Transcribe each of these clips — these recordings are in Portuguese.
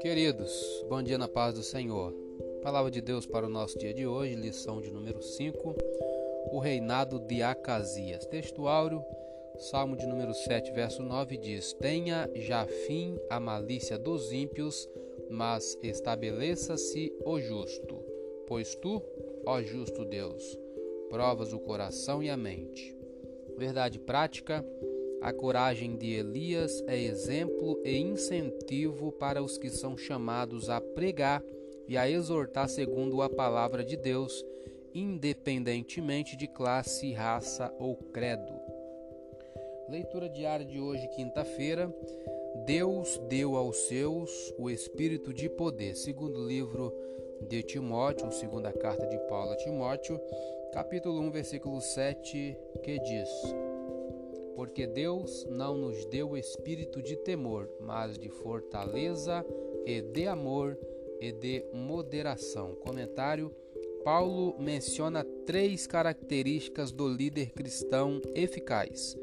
Queridos, bom dia na paz do Senhor. Palavra de Deus para o nosso dia de hoje, lição de número 5, o reinado de Acasias. Texto áureo, Salmo de número 7, verso 9 diz: Tenha já fim a malícia dos ímpios, mas estabeleça-se o justo. Pois tu, ó justo Deus, provas o coração e a mente. Verdade prática: a coragem de Elias é exemplo e incentivo para os que são chamados a pregar e a exortar segundo a palavra de Deus, independentemente de classe, raça ou credo. Leitura diária de hoje, quinta-feira. Deus deu aos seus o espírito de poder, segundo livro de Timóteo, segunda carta de Paulo a Timóteo, capítulo 1, versículo 7, que diz: Porque Deus não nos deu espírito de temor, mas de fortaleza e de amor e de moderação. Comentário Paulo menciona três características do líder cristão eficaz: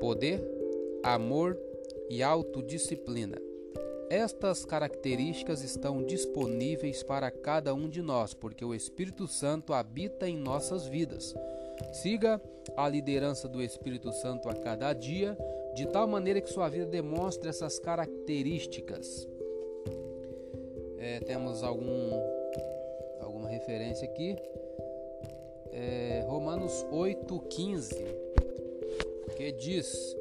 poder, amor e autodisciplina. Estas características estão disponíveis para cada um de nós, porque o Espírito Santo habita em nossas vidas. Siga a liderança do Espírito Santo a cada dia, de tal maneira que sua vida demonstre essas características. É, temos algum, alguma referência aqui. É, Romanos 8,15 que diz: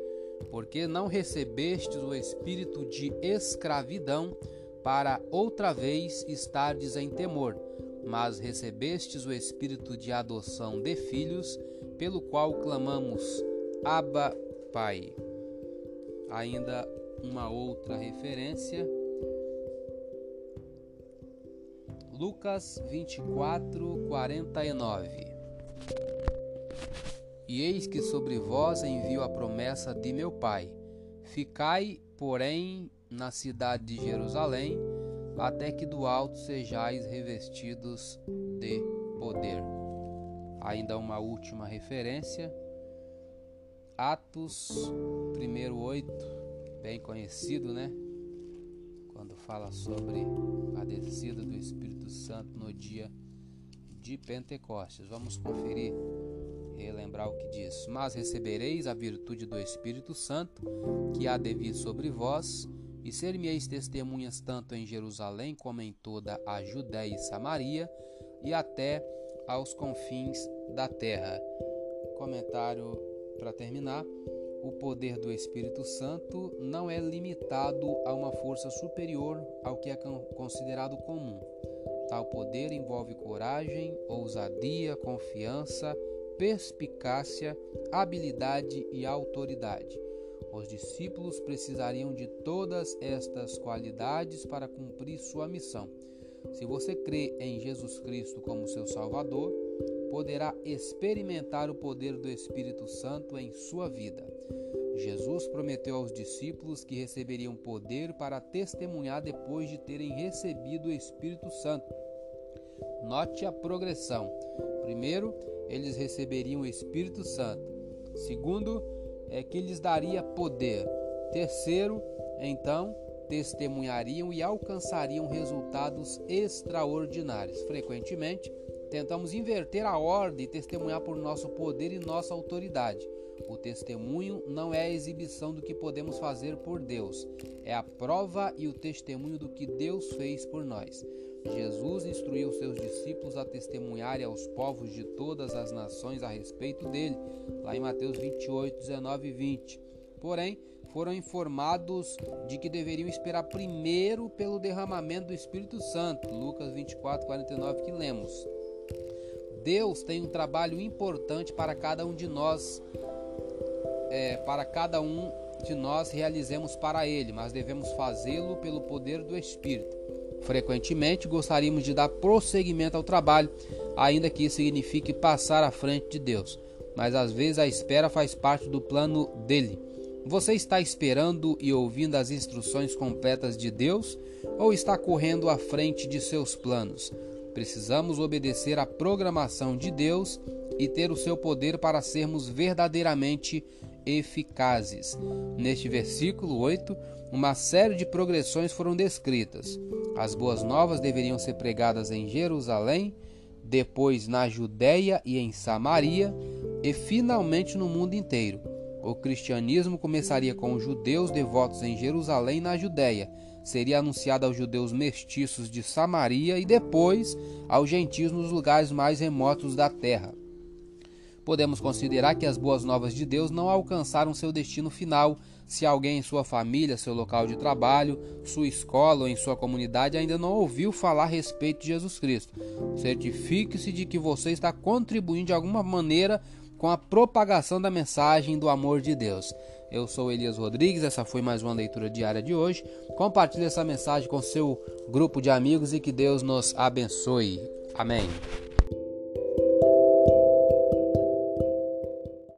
Porque não recebestes o espírito de escravidão para outra vez estardes em temor, mas recebestes o espírito de adoção de filhos, pelo qual clamamos: Abba, Pai. Ainda uma outra referência. Lucas 24, 49 e eis que sobre vós envio a promessa de meu Pai. Ficai, porém, na cidade de Jerusalém, até que do alto sejais revestidos de poder. Ainda uma última referência. Atos 1:8, bem conhecido, né? Quando fala sobre a descida do Espírito Santo no dia de Pentecostes. Vamos conferir relembrar o que diz: Mas recebereis a virtude do Espírito Santo, que há de vir sobre vós, e ser-me-eis testemunhas tanto em Jerusalém como em toda a Judéia e Samaria, e até aos confins da terra. Comentário para terminar. O poder do Espírito Santo não é limitado a uma força superior ao que é considerado comum. Tal poder envolve coragem, ousadia, confiança, perspicácia, habilidade e autoridade. Os discípulos precisariam de todas estas qualidades para cumprir sua missão. Se você crê em Jesus Cristo como seu Salvador, poderá experimentar o poder do Espírito Santo em sua vida. Jesus prometeu aos discípulos que receberiam poder para testemunhar depois de terem recebido o Espírito Santo. Note a progressão. Primeiro, eles receberiam o Espírito Santo. Segundo, é que lhes daria poder. Terceiro, então, testemunhariam e alcançariam resultados extraordinários. Frequentemente, tentamos inverter a ordem e testemunhar por nosso poder e nossa autoridade. O testemunho não é a exibição do que podemos fazer por Deus, é a prova e o testemunho do que Deus fez por nós. Jesus instruiu seus discípulos a testemunharem aos povos de todas as nações a respeito dele, lá em Mateus 28, 19 e 20. Porém, foram informados de que deveriam esperar primeiro pelo derramamento do Espírito Santo, Lucas 24, 49, que lemos. Deus tem um trabalho importante para cada um de nós, é, para cada um de nós realizemos para Ele, mas devemos fazê-lo pelo poder do Espírito. Frequentemente gostaríamos de dar prosseguimento ao trabalho, ainda que isso signifique passar à frente de Deus. Mas às vezes a espera faz parte do plano dele. Você está esperando e ouvindo as instruções completas de Deus ou está correndo à frente de seus planos? Precisamos obedecer à programação de Deus e ter o seu poder para sermos verdadeiramente eficazes. Neste versículo 8, uma série de progressões foram descritas. As boas novas deveriam ser pregadas em Jerusalém, depois na Judéia e em Samaria, e finalmente no mundo inteiro. O cristianismo começaria com os judeus devotos em Jerusalém e na Judéia. Seria anunciado aos judeus mestiços de Samaria e depois aos gentios nos lugares mais remotos da terra. Podemos considerar que as boas novas de Deus não alcançaram seu destino final se alguém em sua família, seu local de trabalho, sua escola ou em sua comunidade ainda não ouviu falar a respeito de Jesus Cristo. Certifique-se de que você está contribuindo de alguma maneira com a propagação da mensagem do amor de Deus. Eu sou Elias Rodrigues, essa foi mais uma leitura diária de hoje. Compartilhe essa mensagem com seu grupo de amigos e que Deus nos abençoe. Amém.